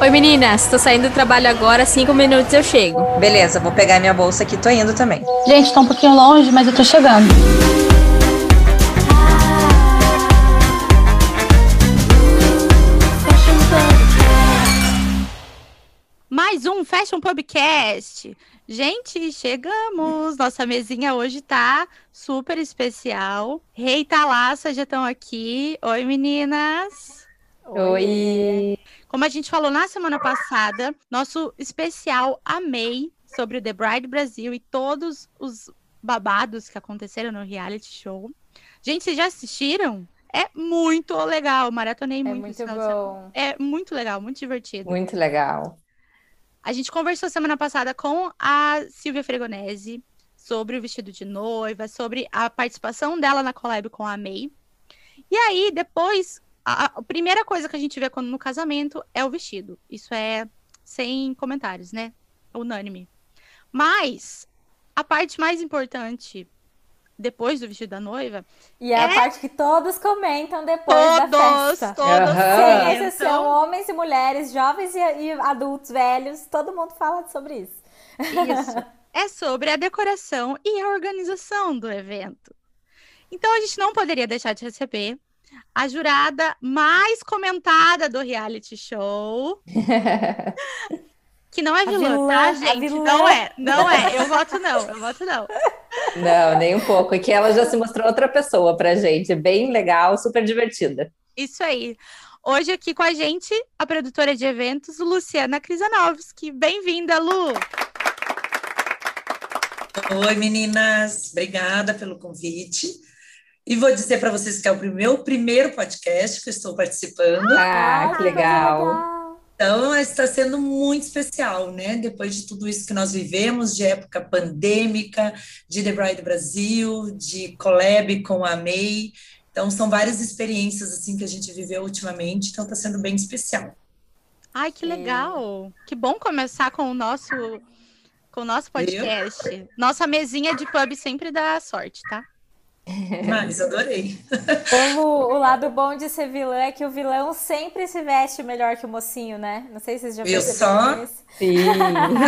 Oi meninas, tô saindo do trabalho agora, cinco minutos eu chego. Beleza, vou pegar minha bolsa aqui, tô indo também. Gente, tá um pouquinho longe, mas eu tô chegando. Mais um Fashion Podcast. Gente, chegamos! Nossa mesinha hoje tá super especial. Rei Talassa já estão aqui. Oi, meninas! Oi! Como a gente falou na semana passada, nosso especial Amei sobre o The Bride Brasil e todos os babados que aconteceram no reality show. Gente, vocês já assistiram? É muito legal, maratonei É muito. muito bom. É muito legal, muito divertido. Muito legal. A gente conversou semana passada com a Silvia Fregonese sobre o vestido de noiva, sobre a participação dela na collab com a May. E aí, depois, a, a primeira coisa que a gente vê quando no casamento é o vestido. Isso é sem comentários, né? Unânime. Mas a parte mais importante depois do vestido da noiva, E é, a É? parte que todos comentam depois todos, da festa. todos Aham. Sem exceção, homens e mulheres, jovens e, e adultos, velhos, todo mundo fala sobre isso. Isso. É sobre a decoração e a organização do evento. Então a gente não poderia deixar de receber a jurada mais comentada do reality show, que não é vilã, vilã, tá, gente? vilã. Não é, não é. Eu voto não, eu voto não. Não, nem um pouco. E que ela já se mostrou outra pessoa pra gente. Bem legal, super divertida. Isso aí. Hoje aqui com a gente, a produtora de eventos, Luciana Krisanovski. Bem-vinda, Lu! Oi, meninas. Obrigada pelo convite. E vou dizer para vocês que é o meu primeiro podcast que eu estou participando. Ah, que coisa legal. Então, está sendo muito especial, né? Depois de tudo isso que nós vivemos, de época pandêmica, de The Bride Brasil, de collab com a May. Então, são várias experiências assim que a gente viveu ultimamente. Então, está sendo bem especial. Ai, que Sim. legal! Que bom começar com o nosso com o nosso podcast. Nossa mesinha de pub sempre dá sorte, tá? Mas adorei. Como o lado bom de ser vilã é que o vilão sempre se veste melhor que o mocinho, né? Não sei se vocês já Eu perceberam só? isso. Sim.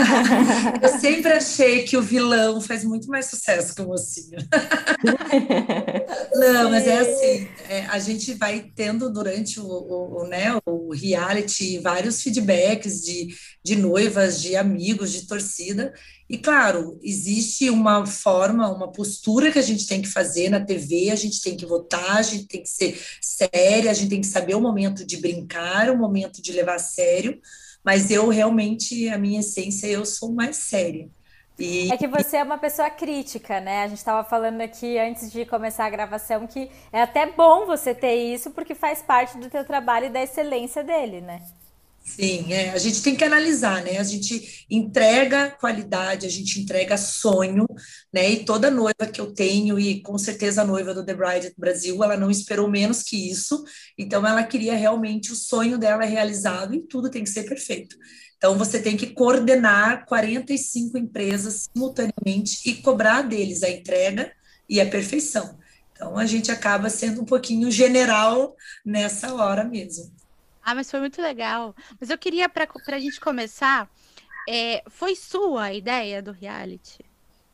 Eu sempre achei que o vilão faz muito mais sucesso que o mocinho. Não, mas é assim, é, a gente vai tendo durante o, o, o, né, o reality vários feedbacks de, de noivas, de amigos, de torcida. E claro, existe uma forma, uma postura que a gente tem que fazer na TV, a gente tem que votar, a gente tem que ser séria, a gente tem que saber o momento de brincar, o momento de levar a sério. Mas eu realmente, a minha essência, eu sou mais séria. E É que você é uma pessoa crítica, né? A gente estava falando aqui antes de começar a gravação que é até bom você ter isso porque faz parte do teu trabalho e da excelência dele, né? Sim, é, a gente tem que analisar, né? A gente entrega qualidade, a gente entrega sonho, né? E toda noiva que eu tenho, e com certeza a noiva do The Bride Brasil, ela não esperou menos que isso, então ela queria realmente o sonho dela realizado e tudo tem que ser perfeito. Então você tem que coordenar 45 empresas simultaneamente e cobrar deles a entrega e a perfeição. Então a gente acaba sendo um pouquinho general nessa hora mesmo. Ah, mas foi muito legal. Mas eu queria, para a gente começar, é, foi sua a ideia do reality?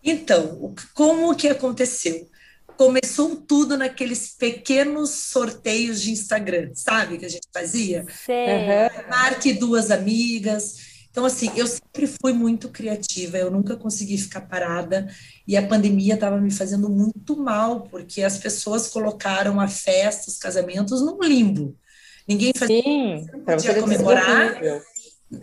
Então, como que aconteceu? Começou tudo naqueles pequenos sorteios de Instagram, sabe, que a gente fazia? Sei. Marque duas amigas. Então, assim, eu sempre fui muito criativa, eu nunca consegui ficar parada, e a pandemia estava me fazendo muito mal, porque as pessoas colocaram a festa, os casamentos, num limbo. Ninguém fazia Sim, para podia você sido comemorar.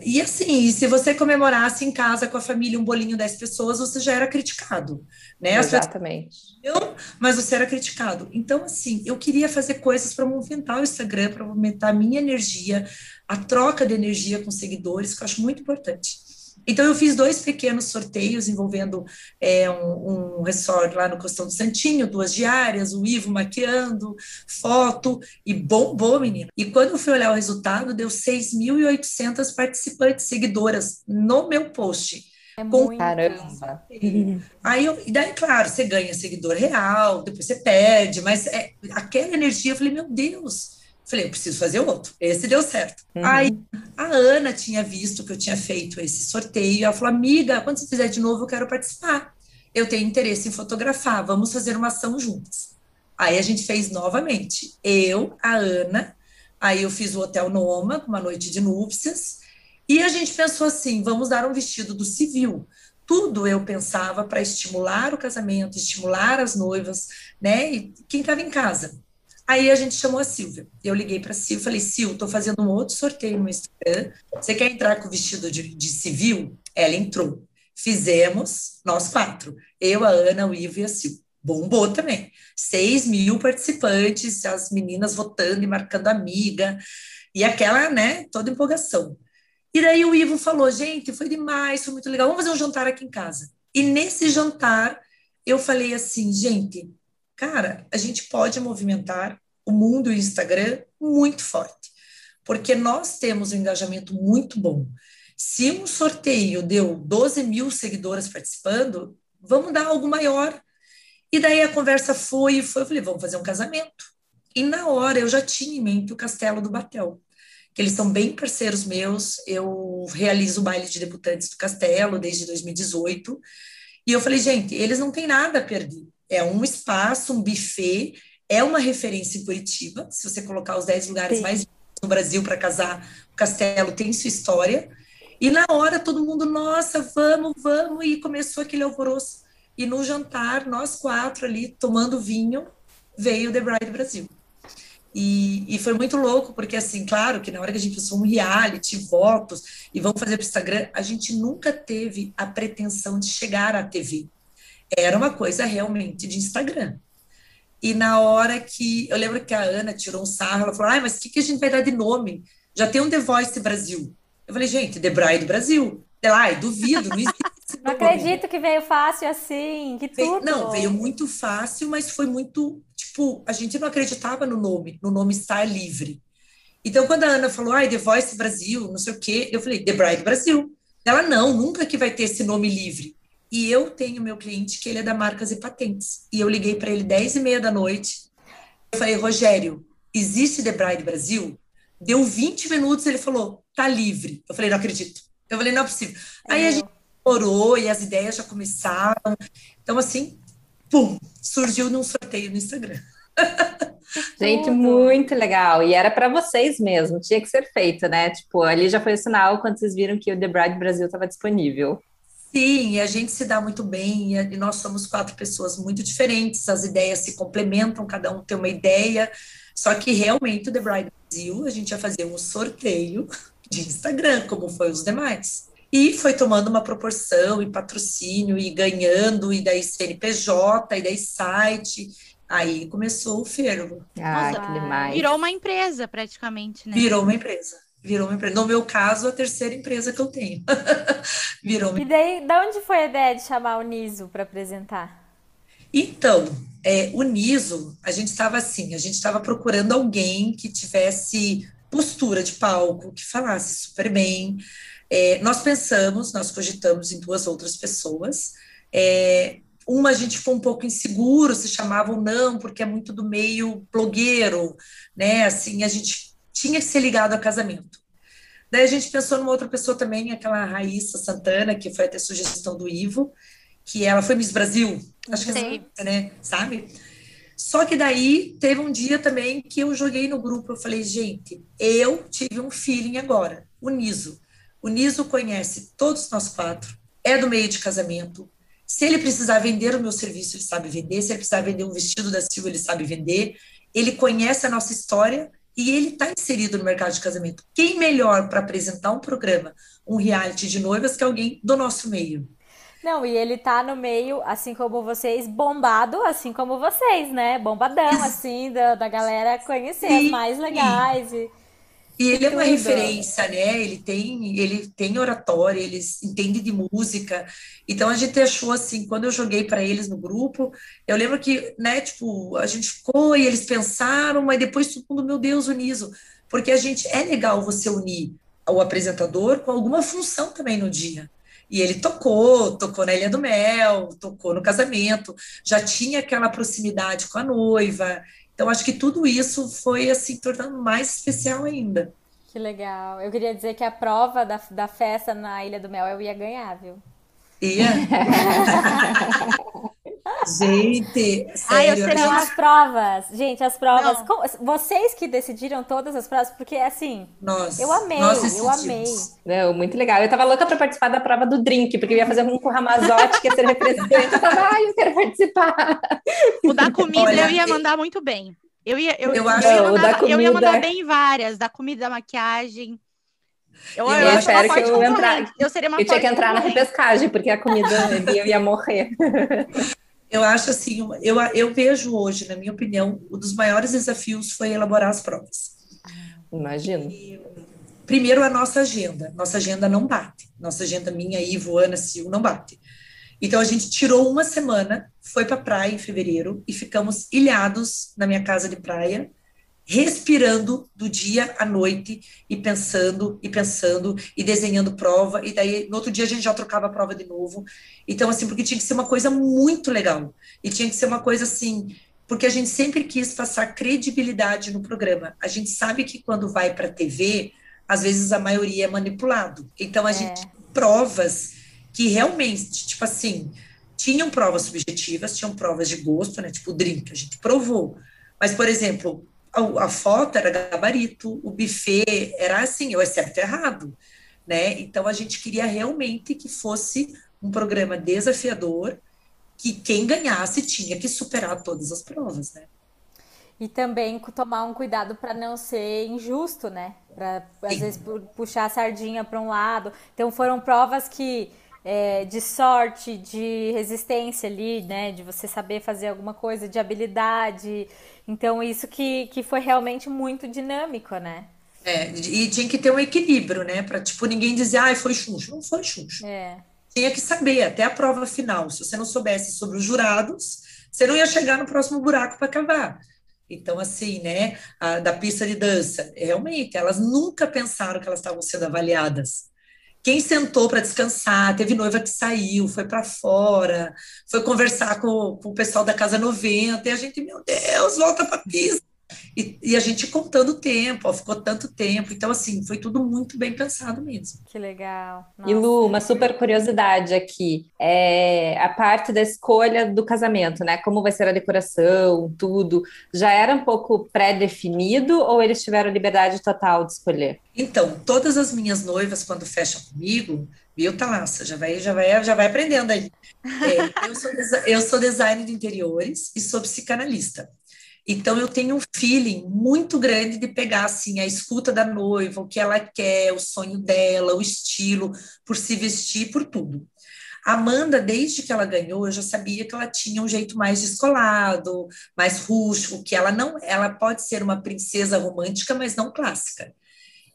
E assim, se você comemorasse em casa com a família um bolinho 10 pessoas, você já era criticado, né? Exatamente. não, mas você era criticado. Então, assim, eu queria fazer coisas para movimentar o Instagram, para movimentar a minha energia, a troca de energia com seguidores, que eu acho muito importante. Então, eu fiz dois pequenos sorteios envolvendo é, um, um resort lá no Costão do Santinho, duas diárias, o Ivo maquiando, foto, e bombou, menina. E quando eu fui olhar o resultado, deu 6.800 participantes, seguidoras, no meu post. É Com- muito. Caramba. Aí, eu, e daí, claro, você ganha seguidor real, depois você perde, mas é, aquela energia, eu falei, meu Deus, Falei, eu preciso fazer outro. Esse deu certo. Uhum. Aí a Ana tinha visto que eu tinha feito esse sorteio. Ela falou, amiga, quando você fizer de novo, eu quero participar. Eu tenho interesse em fotografar. Vamos fazer uma ação juntas. Aí a gente fez novamente. Eu, a Ana, aí eu fiz o Hotel Noma, uma noite de núpcias. E a gente pensou assim: vamos dar um vestido do civil. Tudo eu pensava para estimular o casamento, estimular as noivas, né? E quem estava em casa. Aí a gente chamou a Silvia. Eu liguei para a Silvia e falei: Sil, estou fazendo um outro sorteio no Instagram. Você quer entrar com o vestido de, de civil? Ela entrou. Fizemos, nós quatro. Eu, a Ana, o Ivo e a Sil. Bombou também. 6 mil participantes, as meninas votando e marcando amiga. E aquela, né, toda empolgação. E daí o Ivo falou: gente, foi demais, foi muito legal, vamos fazer um jantar aqui em casa. E nesse jantar, eu falei assim: gente, cara, a gente pode movimentar o mundo e o Instagram muito forte, porque nós temos um engajamento muito bom. Se um sorteio deu 12 mil seguidoras participando, vamos dar algo maior. E daí a conversa foi e foi, eu falei, vamos fazer um casamento. E na hora eu já tinha em mente o Castelo do Batel, que eles são bem parceiros meus, eu realizo o baile de debutantes do Castelo desde 2018, e eu falei, gente, eles não têm nada a perder. É um espaço, um buffet, é uma referência em Curitiba. Se você colocar os 10 lugares Sim. mais no Brasil para casar, o Castelo tem sua história. E na hora todo mundo, nossa, vamos, vamos, e começou aquele alvoroço. E no jantar, nós quatro ali tomando vinho, veio The Bride Brasil. E, e, foi muito louco, porque, assim, claro que na hora que a gente pensou um reality, votos, e vamos fazer para o Instagram, a gente nunca teve a pretensão de chegar à TV. Era uma coisa realmente de Instagram. E na hora que. Eu lembro que a Ana tirou um sarro, ela falou: ai, mas o que, que a gente vai dar de nome? Já tem um The Voice Brasil. Eu falei, gente, The Bride Brasil. Ela, ai, duvido, não existe. Não acredito que veio fácil assim, que tudo. Não, veio muito fácil, mas foi muito, tipo, a gente não acreditava no nome, no nome estar livre. Então, quando a Ana falou, ai, The Voice Brasil, não sei o quê, eu falei, The Bride Brasil. Ela, não, nunca que vai ter esse nome livre. E eu tenho meu cliente que ele é da Marcas e Patentes. E eu liguei para ele 10 e meia da noite. Eu falei, Rogério, existe The Bride Brasil? Deu 20 minutos, ele falou, tá livre. Eu falei, não acredito. Eu falei, não é possível. Aí a gente orou e as ideias já começaram. Então, assim, pum, surgiu num sorteio no Instagram. Gente, muito legal. E era para vocês mesmo, tinha que ser feito, né? Tipo, ali já foi o sinal quando vocês viram que o The Bride Brasil estava disponível. Sim, e a gente se dá muito bem, e nós somos quatro pessoas muito diferentes, as ideias se complementam, cada um tem uma ideia, só que realmente o The Bride Brasil, a gente ia fazer um sorteio de Instagram, como foi os demais. E foi tomando uma proporção e patrocínio e ganhando, e daí CNPJ, e daí site. Aí começou o fervo. Ah, Nossa, que demais. Virou uma empresa, praticamente, né? Virou uma empresa. Virou uma empresa. No meu caso, a terceira empresa que eu tenho. Virou uma... E daí, da onde foi a ideia de chamar o Niso para apresentar? Então, é, o Niso, a gente estava assim, a gente estava procurando alguém que tivesse postura de palco, que falasse super bem. É, nós pensamos, nós cogitamos em duas outras pessoas. É, uma a gente ficou um pouco inseguro se chamava ou não, porque é muito do meio blogueiro, né? Assim, a gente tinha que ser ligado a casamento. Daí a gente pensou numa outra pessoa também, aquela Raíssa Santana, que foi até sugestão do Ivo, que ela foi Miss Brasil, acho que é, né? Sabe? Só que daí teve um dia também que eu joguei no grupo, eu falei, gente, eu tive um feeling agora, o Niso. O Niso conhece todos nós quatro, é do meio de casamento. Se ele precisar vender o meu serviço, ele sabe vender. Se ele precisar vender um vestido da Silva, ele sabe vender. Ele conhece a nossa história e ele está inserido no mercado de casamento. Quem melhor para apresentar um programa, um reality de noivas, que alguém do nosso meio? Não, e ele tá no meio, assim como vocês, bombado, assim como vocês, né? Bombadão, assim, da, da galera conhecer sim, as mais legais. E, e ele é uma referência, né? Ele tem, ele tem oratória, ele entende de música. Então a gente achou assim, quando eu joguei para eles no grupo, eu lembro que, né, tipo, a gente ficou e eles pensaram, mas depois todo mundo, meu Deus, uniso. Porque a gente é legal você unir o apresentador com alguma função também no dia. E ele tocou, tocou na Ilha do Mel, tocou no casamento, já tinha aquela proximidade com a noiva. Então, acho que tudo isso foi, assim, tornando mais especial ainda. Que legal. Eu queria dizer que a prova da, da festa na Ilha do Mel eu ia ganhar, viu? Ia? Gente, Ai, eu sério, sei Não, lá. as provas. Gente, as provas. Não. vocês que decidiram todas as provas, porque assim, nós, eu amei, nós eu amei. Não, muito legal. Eu tava louca para participar da prova do drink, porque eu ia fazer um com o Ramazotti, que ia ser refrescante. Eu tava, ai, eu quero participar. O da comida Olha, eu ia eu- mandar muito bem. Eu ia, eu, Eu eu acho- ia Não, o mandar, da eu ia mandar comida- bem várias, da comida, da maquiagem. Eu, Eu eu ia espero que eu entrar-. Eu seria uma Eu tinha que entrar na repescagem, porque a comida ali eu ia morrer. Eu acho assim, eu, eu vejo hoje, na minha opinião, um dos maiores desafios foi elaborar as provas. Imagino. Primeiro, a nossa agenda. Nossa agenda não bate. Nossa agenda minha, Ivo, Ana, Sil, não bate. Então, a gente tirou uma semana, foi para praia em fevereiro e ficamos ilhados na minha casa de praia, respirando do dia à noite e pensando, e pensando, e desenhando prova. E daí, no outro dia, a gente já trocava a prova de novo. Então, assim, porque tinha que ser uma coisa muito legal. E tinha que ser uma coisa assim, porque a gente sempre quis passar credibilidade no programa. A gente sabe que quando vai para a TV, às vezes a maioria é manipulado. Então, a É. gente provas que realmente, tipo assim, tinham provas subjetivas, tinham provas de gosto, né? Tipo o drink, a gente provou. Mas, por exemplo, a, a foto era gabarito, o buffet era assim, ou é certo errado, né? Então, a gente queria realmente que fosse um programa desafiador, que quem ganhasse tinha que superar todas as provas, né? E também tomar um cuidado para não ser injusto, né? Para às vezes pu- puxar a sardinha para um lado. Então foram provas que é, de sorte, de resistência ali, né? De você saber fazer alguma coisa, de habilidade. Então isso que, que foi realmente muito dinâmico, né? É, e tinha que ter um equilíbrio, né? Para, tipo, ninguém dizer, ai, foi chuncho. Não foi chuncho. É. Tinha que saber até a prova final. Se você não soubesse sobre os jurados, você não ia chegar no próximo buraco para cavar. Então, assim, né, a, da pista de dança, realmente, elas nunca pensaram que elas estavam sendo avaliadas. Quem sentou para descansar, teve noiva que saiu, foi para fora, foi conversar com, com o pessoal da Casa 90, e a gente, meu Deus, volta para pista. E, e a gente contando o tempo, ó, ficou tanto tempo. Então, assim, foi tudo muito bem pensado mesmo. Que legal. E Nossa. Lu, uma super curiosidade aqui, é a parte da escolha do casamento, né? Como vai ser a decoração, tudo, já era um pouco pré-definido ou eles tiveram liberdade total de escolher? Então, todas as minhas noivas, quando fecham comigo, viu, Thalassa? Já vai, já vai, já vai aprendendo aí. É, eu, sou, eu sou designer de interiores e sou psicanalista. Então, eu tenho um feeling muito grande de pegar, assim, a escuta da noiva, o que ela quer, o sonho dela, o estilo, por se vestir, por tudo. Amanda, desde que ela ganhou, eu já sabia que ela tinha um jeito mais descolado, mais rústico, que ela não, ela pode ser uma princesa romântica, mas não clássica.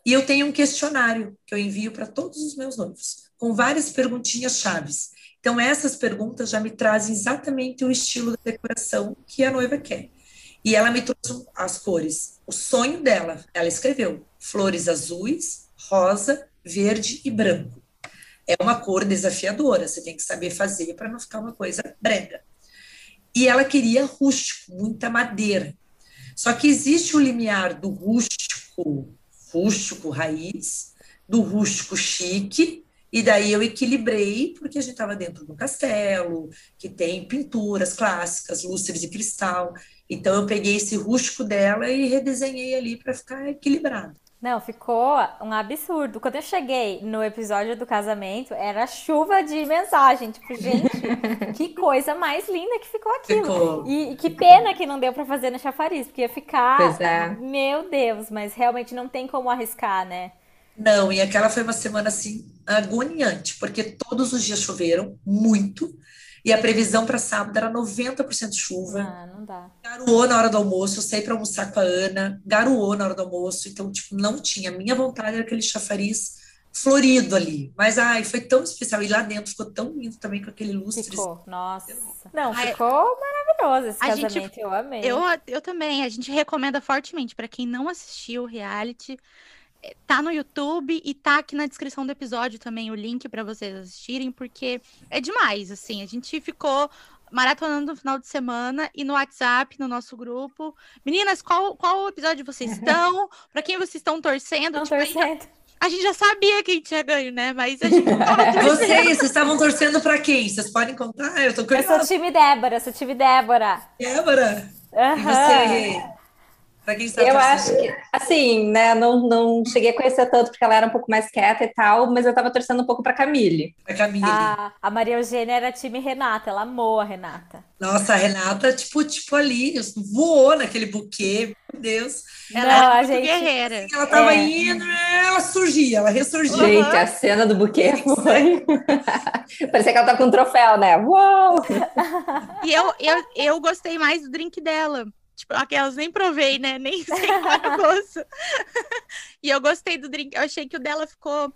E eu tenho um questionário que eu envio para todos os meus noivos, com várias perguntinhas chaves. Então, essas perguntas já me trazem exatamente o estilo da decoração que a noiva quer. E ela me trouxe as cores. O sonho dela, ela escreveu flores azuis, rosa, verde e branco. É uma cor desafiadora, você tem que saber fazer para não ficar uma coisa brega. E ela queria rústico, muita madeira. Só que existe o limiar do rústico, rústico raiz, do rústico chique, e daí eu equilibrei, porque a gente estava dentro de um castelo, que tem pinturas clássicas, lustres de cristal. Então eu peguei esse rústico dela e redesenhei ali para ficar equilibrado. Não, ficou um absurdo. Quando eu cheguei no episódio do casamento, era chuva de mensagem. Tipo, gente, que coisa mais linda que ficou aquilo. Ficou. E, e que pena que não deu pra fazer no chafariz, porque ia ficar. É. Meu Deus, mas realmente não tem como arriscar, né? Não, e aquela foi uma semana assim agoniante, porque todos os dias choveram muito, e a previsão para sábado era 90% chuva. Ah, não dá. Garoou na hora do almoço, eu saí para almoçar com a Ana, garoou na hora do almoço, então, tipo, não tinha. A minha vontade era aquele chafariz florido ali. Mas, ai, foi tão especial. E lá dentro ficou tão lindo também com aquele lustre. Ficou, nossa. Não, Ai, ficou maravilhoso esse a gente- casamento, eu amei. Eu, eu também. A gente recomenda fortemente para quem não assistiu o reality. Tá no YouTube e tá aqui na descrição do episódio também o link para vocês assistirem, porque é demais, assim. A gente ficou maratonando no final de semana e no WhatsApp, no nosso grupo. Meninas, qual, qual episódio vocês estão? Para quem vocês estão torcendo? Estão Tipo, torcendo. A gente já sabia quem tinha ganho, né? Mas a gente tava torcendo. Vocês, vocês estavam torcendo para quem? Vocês podem contar? Eu tô Eu sou curiosa. time Débora, eu sou time Débora. Débora, e Aham. você? Para quem está Eu torcendo? acho que, assim, né, não, não cheguei a conhecer tanto porque ela era um pouco mais quieta e tal, mas eu tava torcendo um pouco pra Camille. A Camille. A, a Maria Eugênia era time Renata, ela amou a Renata. Nossa, a Renata, tipo, tipo ali, voou naquele buquê, meu Deus. Ela Não, era a gente- guerreira. Ela tava É. indo, ela surgia, ela ressurgia. Gente, a cena do buquê foi. Parecia que ela tava com um troféu, né? Uou! E eu, eu, eu gostei mais do drink dela. Tipo, aquelas nem provei, né? Nem sei qual é o gosto. e eu gostei do drink. Eu achei que o dela ficou,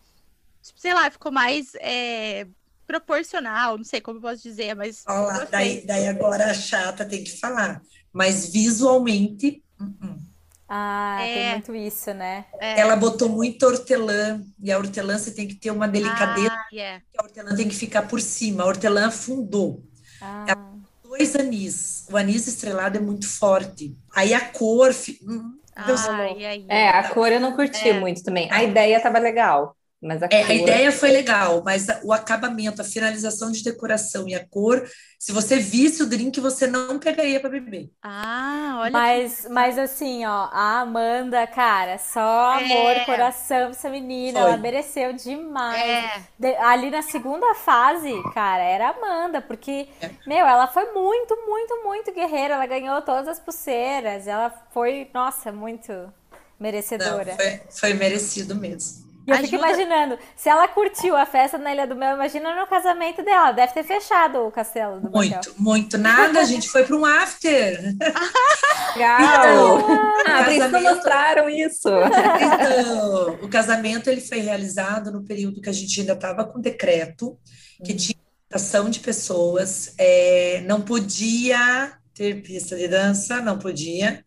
tipo, sei lá, ficou mais é, proporcional. Não sei como eu posso dizer, mas. Olha daí, daí agora a chata tem que falar. Mas visualmente, uh-uh. Ah, tem É. muito isso, né? É, ela botou muito hortelã, e a hortelã você tem que ter uma delicadeza, ah, yeah. que a hortelã tem que ficar por cima. A hortelã afundou. Ah, Dois anis. O anis estrelado é muito forte. Aí a cor. fi- hum, Deus Ah, e aí? É, a cor eu não curti É. muito também. A ideia tava legal, mas a É, cor. a ideia foi legal, mas o acabamento, a finalização de decoração e a cor, se você visse o drink, você não pegaria para beber. Ah, olha. Mas, mas assim, ó, a Amanda, cara, só amor, É. coração pra essa menina, Foi. ela mereceu demais. É, De- ali na segunda fase, cara, era a Amanda, porque, É. meu, ela foi muito, muito, muito guerreira. Ela ganhou todas as pulseiras. Ela foi, nossa, muito Não, merecedora. foi, foi merecido mesmo. E eu fico Ajuda- imaginando, se ela curtiu a festa na Ilha do Mel, imagina no casamento dela. Deve ter fechado o castelo do. Muito, muito. Nada, a gente foi para um after. Legal! Ah, por isso não Casamento. mostraram isso. Então, o casamento ele foi realizado no período que a gente ainda estava com decreto, que tinha limitação de pessoas, é, não podia ter pista de dança, não podia,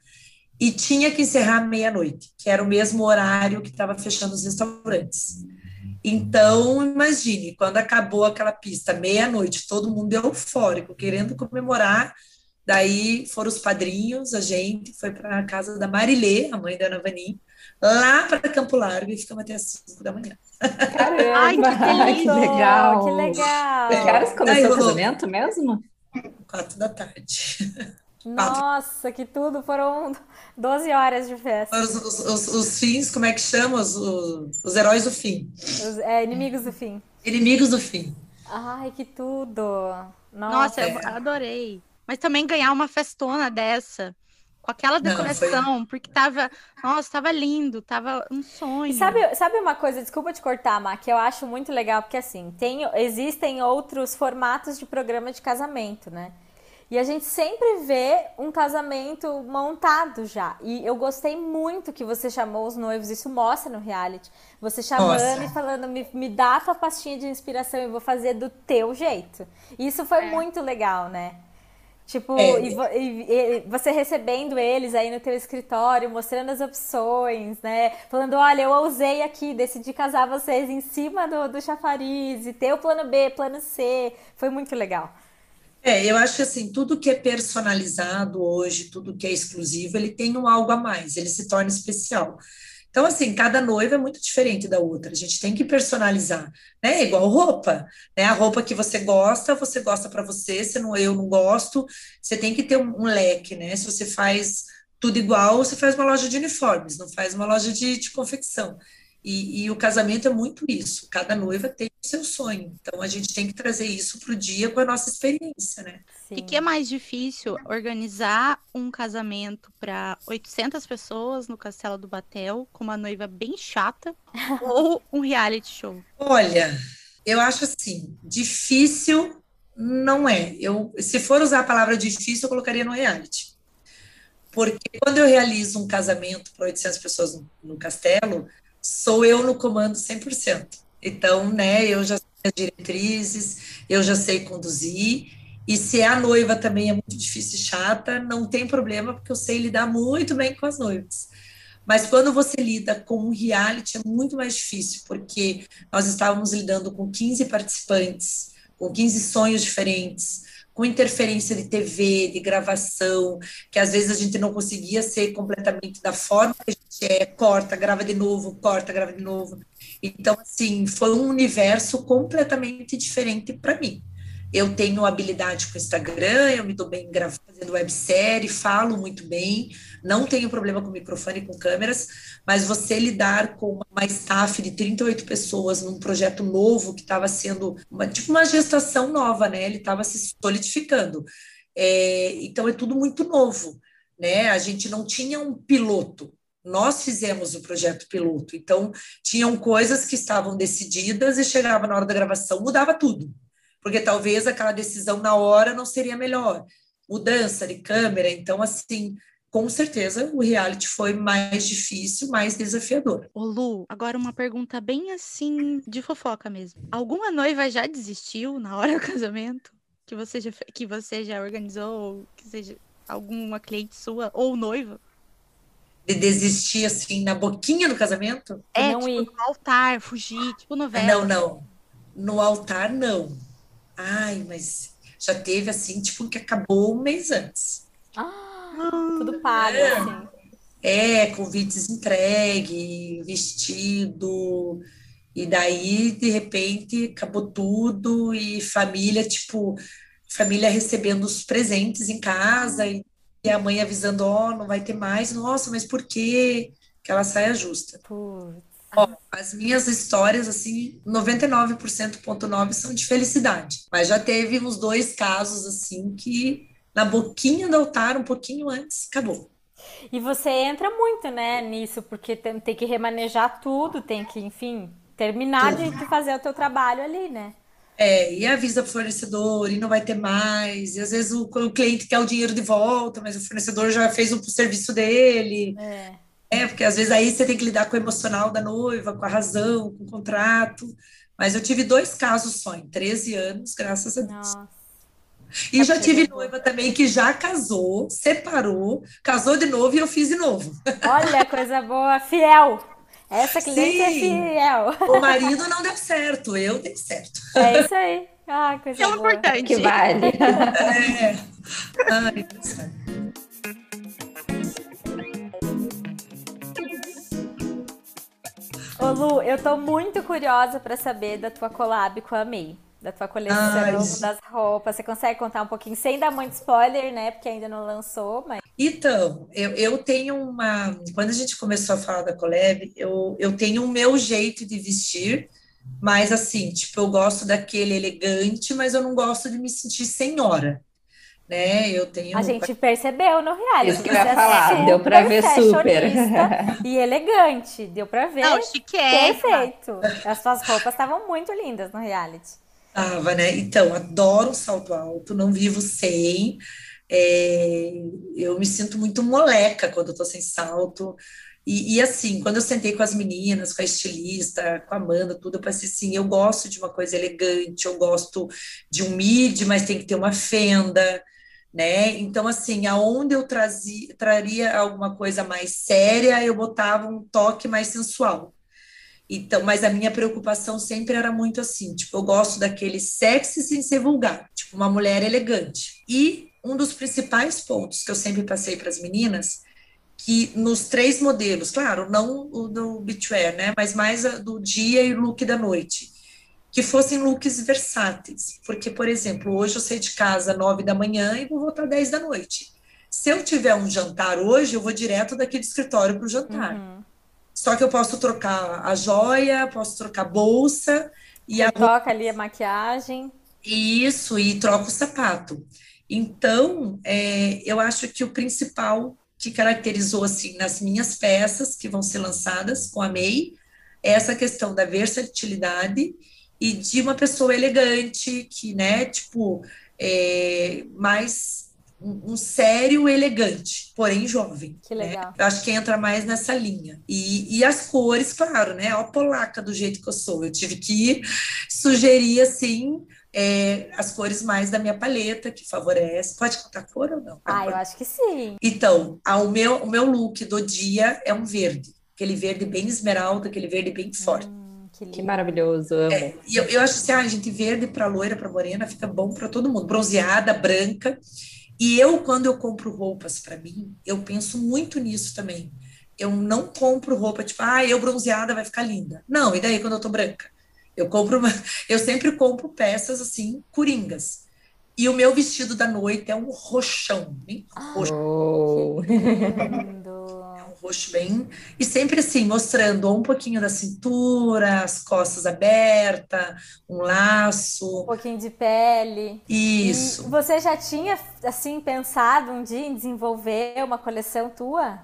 e tinha que encerrar meia-noite, que era o mesmo horário que estava fechando os restaurantes. Então, imagine, quando acabou aquela pista, meia-noite, todo mundo eufórico, querendo comemorar. Daí foram os padrinhos, a gente foi para a casa da Marilê, a mãe da Ana Vanim, lá para Campo Largo e ficamos até as 5 da manhã. Caramba! Ai, que que legal! Que legal! Que horas Daí começou o casamento mesmo? 4 da tarde. Nossa, que tudo! Foram 12 horas de festa. Os, os, os, os fins, como é que chama? Os, os, heróis do fim. Os é, inimigos do fim. Inimigos do fim. Ai, que tudo! Nossa, Nossa, eu adorei. Mas também ganhar uma festona dessa, com aquela Não, decoração, porque tava, nossa, tava lindo, tava um sonho. E sabe, sabe uma coisa, desculpa te cortar, Má, que eu acho muito legal, porque assim, tem, existem outros formatos de programa de casamento, né? E a gente sempre vê um casamento montado já. E eu gostei muito que você chamou os noivos, isso mostra no reality. Você chamando Mostra. e falando, me, me dá a tua pastinha de inspiração e vou fazer do teu jeito. Isso foi muito legal, né? Tipo, É. e, vo- e- e você recebendo eles aí no teu escritório, mostrando as opções, né? Falando, olha, eu ousei aqui, decidi casar vocês em cima do, do chafariz, e ter o plano B, plano C. Foi muito legal. É, eu acho que assim, tudo que é personalizado hoje, tudo que é exclusivo, ele tem um algo a mais, ele se torna especial. Então, assim, cada noiva é muito diferente da outra. A gente tem que personalizar, né? É igual roupa, né? A roupa que você gosta, você gosta para você, se não, eu não gosto, você tem que ter um, um leque, né? Se você faz tudo igual, você faz uma loja de uniformes, não faz uma loja de, de confecção. E, e o casamento é muito isso. Cada noiva tem o seu sonho. Então, a gente tem que trazer isso para o dia com a nossa experiência, né? O que, Sim. que é mais difícil? Organizar um casamento para 800 pessoas no Castelo do Batel, com uma noiva bem chata, ou um reality show? Olha, eu acho assim, difícil não é. Eu, se for usar a palavra difícil, eu colocaria no reality. Porque quando eu realizo um casamento para 800 pessoas no, no castelo, sou eu no comando 100%. Então, né, eu já sei as diretrizes, eu já sei conduzir, e se a noiva também é muito difícil e chata, não tem problema, porque eu sei lidar muito bem com as noivas. Mas quando você lida com um reality é muito mais difícil, porque nós estávamos lidando com 15 participantes, com 15 sonhos diferentes, com interferência de TV, de gravação, que às vezes a gente não conseguia ser completamente da forma que a gente é, corta, grava de novo, corta, grava de novo. Então, assim, foi um universo completamente diferente para mim. Eu tenho habilidade com o Instagram, eu me dou bem fazendo websérie, falo muito bem, não tenho problema com microfone e com câmeras, mas você lidar com uma staff de 38 pessoas num projeto novo que estava sendo uma, tipo uma gestação nova, né? Ele estava se solidificando. É, então é tudo muito novo, né? A gente não tinha um piloto, nós fizemos o projeto piloto, então tinham coisas que estavam decididas e chegava na hora da gravação, mudava tudo porque talvez aquela decisão na hora não seria melhor. Mudança de câmera, então, assim, com certeza o reality foi mais difícil, mais desafiador. Ô Lu, agora uma pergunta bem assim de fofoca mesmo. Alguma noiva já desistiu na hora do casamento? Que você já, que você já organizou, que seja alguma cliente sua ou noiva? De desistir assim na boquinha do casamento? É, não tipo, ir. no altar, fugir, tipo novela. Não, não. No altar, não. Ai, mas já teve assim, tipo, que acabou um mês antes. Ah, tudo pago, é, assim. É, convites entregue, vestido, e daí, de repente, acabou tudo, e família, tipo, família recebendo os presentes em casa, e, a mãe avisando, ó, oh, não vai ter mais, nossa, mas por quê? Aquela saia justa. Putz. Ó, as minhas histórias, assim, 99,9% são de felicidade. Mas já teve uns dois casos, assim, que na boquinha do altar, um pouquinho antes, acabou. E você entra muito, né, nisso, porque tem, tem que remanejar tudo, tem que, enfim, terminar de, de, fazer o teu trabalho ali, né? É, e avisa o fornecedor, e não vai ter mais, e às vezes o, o cliente quer o dinheiro de volta, mas o fornecedor já fez o serviço dele. É. É, porque às vezes aí você tem que lidar com o emocional da noiva, com a razão, com o contrato. Mas eu tive dois casos só, em 13 anos, graças a Deus. Nossa. E já tive noiva também que já casou, separou, casou de novo e eu fiz de novo. Olha, coisa boa, fiel. Essa cliente é Sim. é fiel. O marido não deu certo, eu dei certo. É isso aí. Ah, coisa é boa. importante. Que vale. É. Ai, Ô Lu, eu tô muito curiosa para saber da tua collab com a May. Da tua coleção Ai. das roupas. Você consegue contar um pouquinho, sem dar muito spoiler, né? Porque ainda não lançou, mas. Então, eu, eu tenho uma. Quando a gente começou a falar da collab, eu, eu tenho o meu jeito de vestir, mas assim, tipo, eu gosto daquele elegante, mas eu não gosto de me sentir senhora né? Eu tenho. A gente percebeu no reality. Isso que eu ia falar, deu para ver super. e elegante, deu para ver. Não, chique é. Perfeito. As suas roupas estavam muito lindas no reality. Tava, né? Então, adoro salto alto, não vivo sem. É, eu me sinto muito moleca quando eu tô sem salto. E, e, assim, quando eu sentei com as meninas, com a estilista, com a Amanda, tudo, eu pensei assim, eu gosto de uma coisa elegante, eu gosto de um mid, mas tem que ter uma fenda, né? Então, assim, aonde eu trazia, traria alguma coisa mais séria, eu botava um toque mais sensual. Então, mas a minha preocupação sempre era muito assim, tipo, eu gosto daquele sexy sem ser vulgar, tipo, uma mulher elegante. E um dos principais pontos que eu sempre passei para as meninas, que nos três modelos, claro, não o do beachwear, né, mas mais do dia e look da noite que fossem looks versáteis. Porque, por exemplo, hoje eu saio de casa nove da manhã e vou voltar dez da noite. Se eu tiver um jantar hoje, eu vou direto daqui do escritório para o jantar. Uhum. Só que eu posso trocar a joia, posso trocar a bolsa e a troca ali a maquiagem. Isso, e troca o sapato. Então, é, eu acho que o principal que caracterizou assim nas minhas peças que vão ser lançadas com a MEI é essa questão da versatilidade e de uma pessoa elegante, que, né, tipo, é, mais um, um sério elegante, porém jovem. Que né? legal. Eu acho que entra mais nessa linha. E, e as cores, claro, né? Ó, polaca do jeito que eu sou. Eu tive que sugerir, assim, é, as cores mais da minha paleta, que favorece. Pode contar cor ou não? Ah, eu acho que sim. Então, o, meu, o meu look do dia é um verde. Aquele verde bem esmeralda, aquele verde bem forte. Hum Que, que maravilhoso, amo. É, e eu, eu acho assim, ah, a gente verde para loira, para morena, fica bom para todo mundo. Bronzeada, branca. E eu, quando eu compro roupas para mim, eu penso muito nisso também. Eu não compro roupa tipo, ah, eu bronzeada vai ficar linda. Não, e daí quando eu tô branca? Eu compro uma, eu sempre compro peças assim, coringas. E o meu vestido da noite é um roxão, bem roxo. Oh. Roxo bem. E sempre assim, mostrando um pouquinho da cintura, as costas abertas, um laço. Um pouquinho de pele. Isso. E você já tinha, assim, pensado um dia em desenvolver uma coleção tua?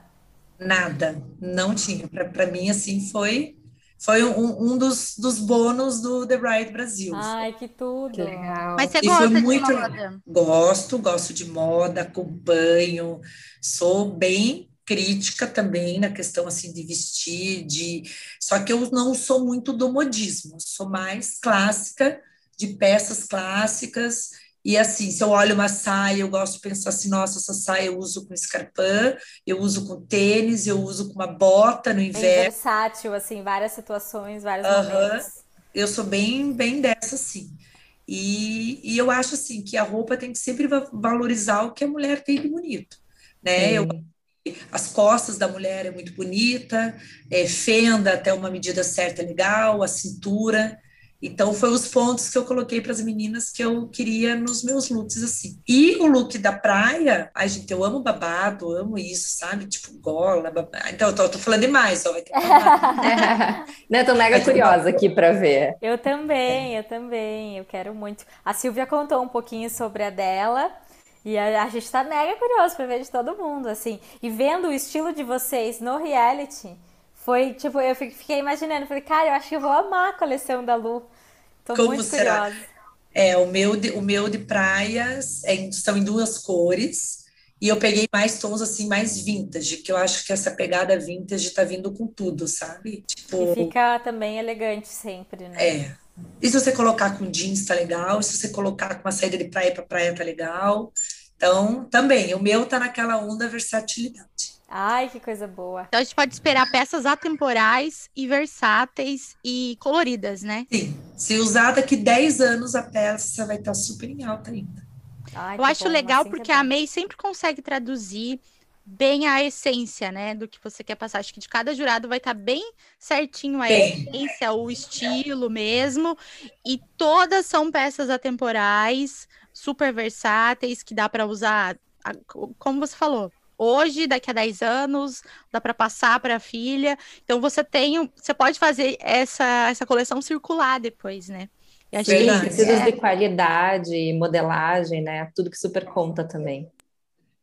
Nada, não tinha. Para mim, assim, foi foi um, um dos, dos bônus do The Bride Brasil. Ai, que tudo! Que legal. Mas você e gosta muito... de moda? Gosto, gosto de moda, acompanho, sou bem crítica também na questão assim de vestir, de só que eu não sou muito do modismo, sou mais clássica, de peças clássicas e assim, se eu olho uma saia, eu gosto de pensar assim, nossa, essa saia eu uso com escarpã, eu uso com tênis, eu uso com uma bota no inverno. Bem versátil, assim, várias situações, vários uhum. momentos. Eu sou bem, bem dessa, assim. E, e eu acho, assim, que a roupa tem que sempre valorizar o que a mulher tem de bonito, né? Eu, as costas da mulher é muito bonita, é, fenda até uma medida certa é legal, a cintura. Então, foi os pontos que eu coloquei para as meninas que eu queria nos meus looks, assim. E o look da praia, ai, gente, eu amo babado, amo isso, sabe? Tipo, gola, babado. Então, eu tô, tô falando demais, ó. Vai ter né, tô mega curiosa aqui para ver. Eu também, eu também. Eu quero muito. A Silvia contou um pouquinho sobre a dela. E a, a gente tá mega curioso para ver de todo mundo, assim. E vendo o estilo de vocês no reality, foi tipo, eu fiquei imaginando, falei, cara, eu acho que eu vou amar a coleção da Lu. Tô Como muito será? curiosa. É, o meu de, o meu de praias é, são em duas cores. E eu peguei mais tons assim, mais vintage, que eu acho que essa pegada vintage tá vindo com tudo, sabe? Tipo, e fica também elegante sempre, né? É. E se você colocar com jeans, tá legal. E se você colocar com uma saída de praia para praia, tá legal. Então, também, o meu tá naquela onda versatilidade. Ai, que coisa boa. Então a gente pode esperar peças atemporais e versáteis e coloridas, né? Sim. Se usar daqui 10 anos, a peça vai estar super em alta ainda. Ai, Eu acho bom, legal assim porque é a May sempre consegue traduzir bem a essência, né, do que você quer passar. Acho que de cada jurado vai estar bem certinho a bem. essência, o estilo mesmo. E todas são peças atemporais, super versáteis, que dá para usar, como você falou, hoje, daqui a 10 anos, dá para passar para a filha. Então você tem, você pode fazer essa, essa coleção circular depois, né? E a gente tecidos é. de qualidade, modelagem, né? Tudo que super conta também.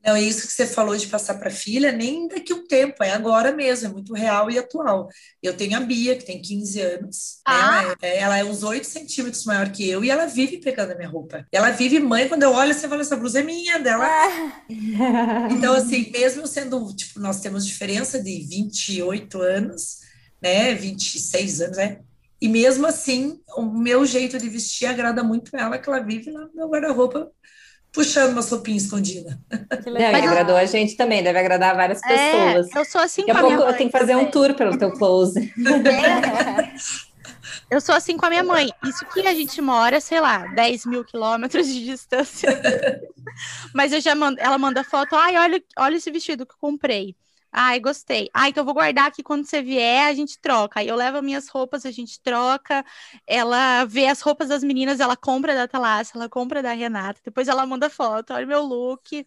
Não, é isso que você falou de passar para a filha, nem daqui um tempo, é agora mesmo, é muito real e atual. Eu tenho a Bia, que tem 15 anos, né? ah. né? ela, é, ela, é, uns 8 centímetros maior que eu e ela vive pegando a minha roupa. Ela vive mãe, quando eu olho, você fala, essa blusa é minha, dela. Ah. Então, assim, mesmo sendo, tipo, nós temos diferença de 28 anos, né, 26 anos, né? E mesmo assim, o meu jeito de vestir agrada muito ela, que ela vive lá no meu guarda-roupa puxando uma sopinha escondida. Que legal. Não, e agradou a gente também, deve agradar várias é, pessoas. É, eu sou assim Daqui com a, minha mãe. Eu tenho que fazer um tour pelo teu close. É. Eu sou assim com a minha mãe. Isso que a gente mora, sei lá, 10 mil quilômetros de distância. Mas eu já mando, ela manda foto, ai, olha, olha esse vestido que eu comprei. Ai, gostei. Ah, então eu vou guardar aqui quando você vier, a gente troca. Aí eu levo minhas roupas, a gente troca. Ela vê as roupas das meninas, ela compra da Thalásia, ela compra da Renata. Depois ela manda foto, olha meu look.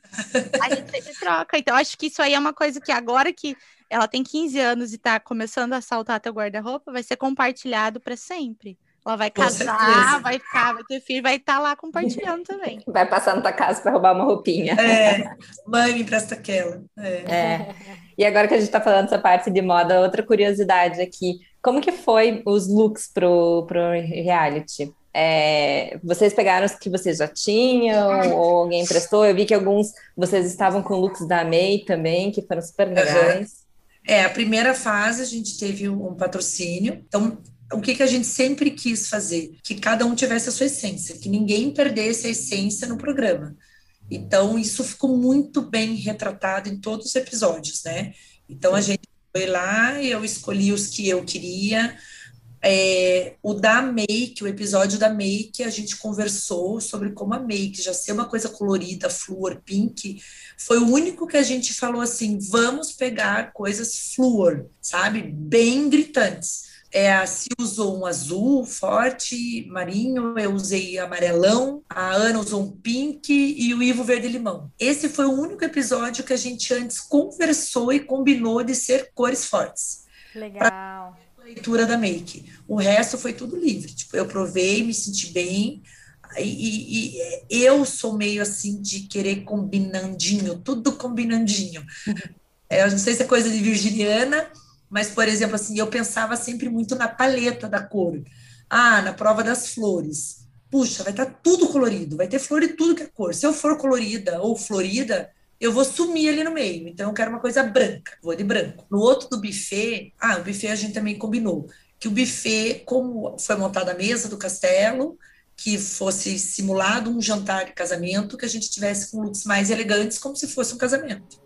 A gente sempre troca. Então acho que isso aí é uma coisa que agora que ela tem 15 anos e tá começando a saltar teu guarda-roupa, vai ser compartilhado para sempre. Ela vai casar, vai ficar, vai ter filho, vai estar tá lá compartilhando também. Vai passar na tua casa para roubar uma roupinha. É, mãe, me empresta aquela. É. é. E agora que a gente está falando dessa parte de moda, outra curiosidade aqui. Como que foi os looks pro, pro reality? É, vocês pegaram os que vocês já tinham, ou alguém emprestou? Eu vi que alguns vocês estavam com looks da May também, que foram super legais. Uhum. É, a primeira fase a gente teve um patrocínio, então o que, que a gente sempre quis fazer? Que cada um tivesse a sua essência, que ninguém perdesse a essência no programa. Então, isso ficou muito bem retratado em todos os episódios, né? Então, a gente foi lá e eu escolhi os que eu queria. É, o da Make, o episódio da Make, a gente conversou sobre como a Make já ser uma coisa colorida, fluor, pink, foi o único que a gente falou assim: vamos pegar coisas fluor, sabe? Bem gritantes. É, a Si usou um azul forte, marinho, eu usei amarelão, a Ana usou um pink e o Ivo verde-limão. Esse foi o único episódio que a gente antes conversou e combinou de ser cores fortes. Legal. leitura da make. O resto foi tudo livre. Tipo, eu provei, me senti bem. E, e, e eu sou meio assim de querer combinandinho, tudo combinandinho. É, eu não sei se é coisa de virginiana, mas, por exemplo, assim, eu pensava sempre muito na paleta da cor. Ah, na prova das flores. Puxa, vai estar tá tudo colorido, vai ter flor de tudo que é cor. Se eu for colorida ou florida, eu vou sumir ali no meio. Então, eu quero uma coisa branca, vou de branco. No outro do buffet, ah, o buffet a gente também combinou. Que o buffet, como foi montada a mesa do castelo, que fosse simulado um jantar de casamento, que a gente tivesse com looks mais elegantes, como se fosse um casamento.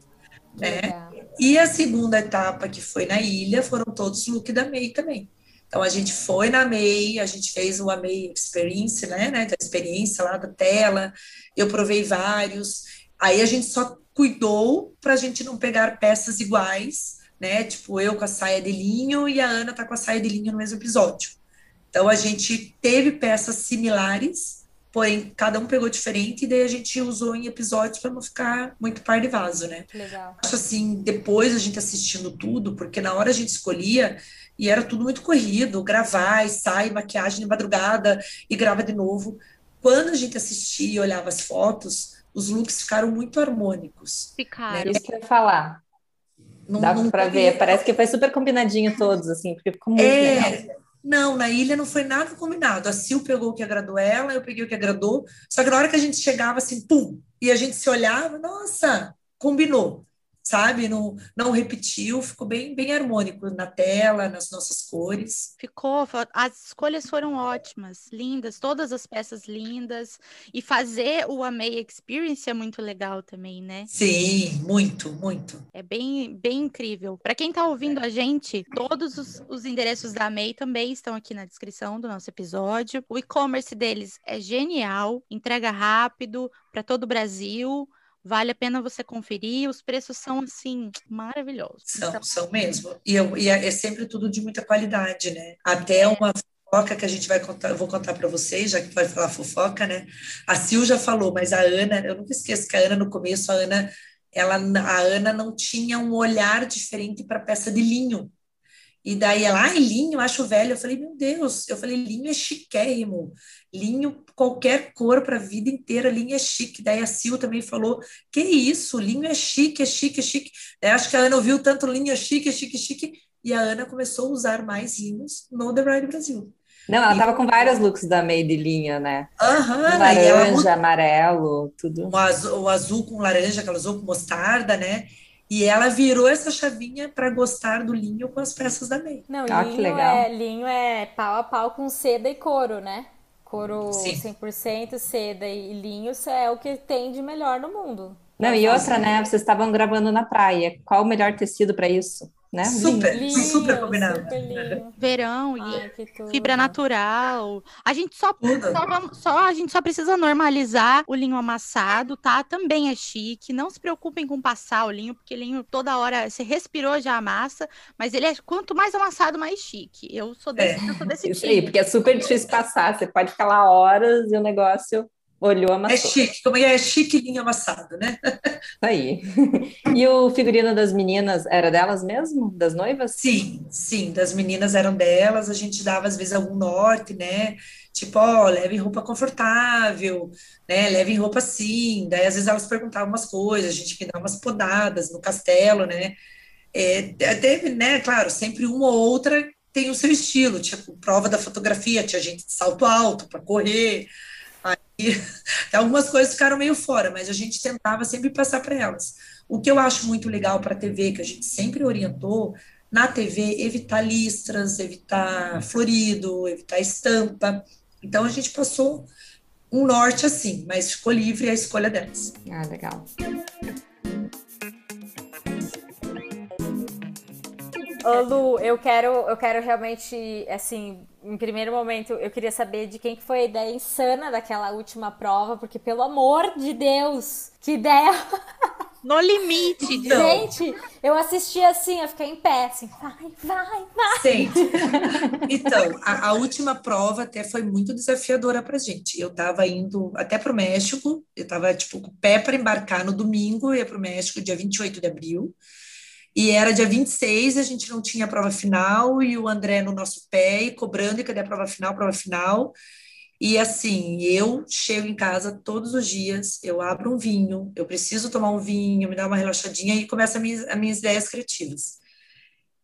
Né? E a segunda etapa, que foi na ilha, foram todos look da MEI também. Então a gente foi na MEI, a gente fez o AMEI Experience, né, né, da experiência lá da tela, eu provei vários. Aí a gente só cuidou para a gente não pegar peças iguais, né, tipo eu com a saia de linho e a Ana tá com a saia de linho no mesmo episódio. Então a gente teve peças similares, porém cada um pegou diferente e daí a gente usou em episódios para não ficar muito par de vaso, né? Legal. Acho assim, depois a gente assistindo tudo, porque na hora a gente escolhia e era tudo muito corrido, gravar e sai, maquiagem de madrugada e grava de novo. Quando a gente assistia e olhava as fotos, os looks ficaram muito harmônicos. Ficaram. Isso que eu ia falar. Não, Dá não pra teve- ver, parece que foi super combinadinho todos, assim, porque ficou muito legal. Não, na ilha não foi nada combinado. A Sil pegou o que agradou ela, eu peguei o que agradou. Só que na hora que a gente chegava assim, pum, e a gente se olhava, nossa, combinou, sabe? Não, não repetiu, ficou bem, bem harmônico na tela, nas nossas cores. Ficou, as escolhas foram ótimas, lindas, todas as peças lindas. E fazer o Amei Experience é muito legal também, né? Sim, muito, muito. É bem, bem incrível. Para quem está ouvindo a gente, todos os, os endereços da MEI também estão aqui na descrição do nosso episódio. O e-commerce deles é genial, entrega rápido para todo o Brasil. Vale a pena você conferir. Os preços são assim maravilhosos. São, Então, são mesmo. E, eu, e é é sempre tudo de muita qualidade, né? Até uma fofoca que a gente vai contar, eu vou contar para vocês, já que vai falar fofoca, né? A Sil já falou, mas a Ana, eu nunca esqueço que a Ana, no começo, a Ana, ela, a Ana não tinha um olhar diferente para peça de linho. E daí ela, ai, linho, acho velho. Eu falei, meu Deus, eu falei, linho é chiquérrimo. Linho, qualquer cor para a vida inteira, linho é chique. Daí a Sil também falou, que isso, linho é chique, é chique, é chique. Daí acho que a Ana ouviu tanto linho é chique, é chique, é chique, e a Ana começou a usar mais linhos no The Bride Brasil. Não, ela tava com vários looks da May de linha, né? Aham, e ela Laranja, amarelo, tudo. o azul, o azul com laranja que ela usou com mostarda, né? E ela virou essa chavinha para gostar do linho com as peças da May. Não, Ah, que linho, legal. é, linho é pau a pau com seda e couro, né? Couro Sim. 100% seda e linho é o que tem de melhor no mundo. Não, e outra, né? Vocês estavam gravando na praia. Qual o melhor tecido para isso? Né? Super, Linho, super combinado. super verão e Ai, tudo. fibra natural. A gente só, só, vamos- só- a gente só precisa normalizar o linho amassado, tá? Também é chique. Não se preocupem com passar o linho, porque linho toda hora você respirou já amassa, mas ele é quanto mais amassado, mais chique. Eu sou desse, eu sou desse Isso time. aí, porque é super difícil passar. Você pode ficar lá horas e o negócio olhou, É amassou. chique, como é que é? É chique linho amassado, né? Isso aí. E o figurino das meninas era delas mesmo? Das noivas? Sim, sim, das meninas eram delas, a gente dava às vezes algum norte, né? Tipo, ó, levem roupa confortável, né? Levem roupa assim. Daí às vezes elas perguntavam umas coisas, a gente me dava umas podadas no castelo, né? É, teve, né? Claro, sempre uma ou outra tem o seu estilo, tipo, prova da fotografia, tinha gente de salto alto para correr. Aí algumas coisas ficaram meio fora, mas a gente tentava sempre passar para elas. O que eu acho muito legal para a TV, que a gente sempre orientou, na TV, evitar listras, evitar florido, evitar estampa. Então a gente passou um norte assim, mas ficou livre a escolha delas. Ah, legal. Ô, Lu, eu quero, eu quero realmente, assim, em primeiro momento, eu queria saber de quem que foi a ideia insana daquela última prova, porque pelo amor de Deus, que ideia! No limite. Então. Gente, eu assisti assim, eu fiquei em pé, assim, vai, vai, vai. Sim. Então, a, a última prova até foi muito desafiadora para gente. Eu estava indo até para o México, eu estava tipo com o pé para embarcar no domingo, ia para o México dia 28 de abril. E era dia 26, a gente não tinha a prova final, e o André no nosso pé, e cobrando, e cadê a prova final, prova final. E assim, eu chego em casa todos os dias, eu abro um vinho, eu preciso tomar um vinho, me dar uma relaxadinha, e começa as minhas, as minhas ideias criativas.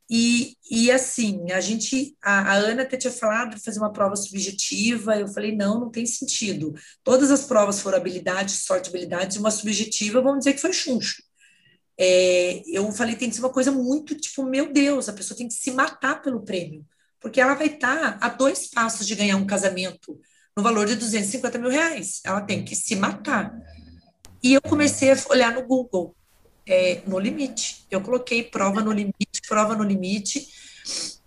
E, e assim, a gente, a, a Ana até tinha falado de fazer uma prova subjetiva, eu falei, não, não tem sentido. Todas as provas foram habilidades, sorte, habilidades, uma subjetiva, vamos dizer que foi chuncho. É, eu falei, tem que ser uma coisa muito, tipo, meu Deus, a pessoa tem que se matar pelo prêmio, porque ela vai estar a dois passos de ganhar um casamento no valor de 250 mil reais. Ela tem que se matar. E eu comecei a olhar no Google, é, no limite. Eu coloquei prova no limite, prova no limite.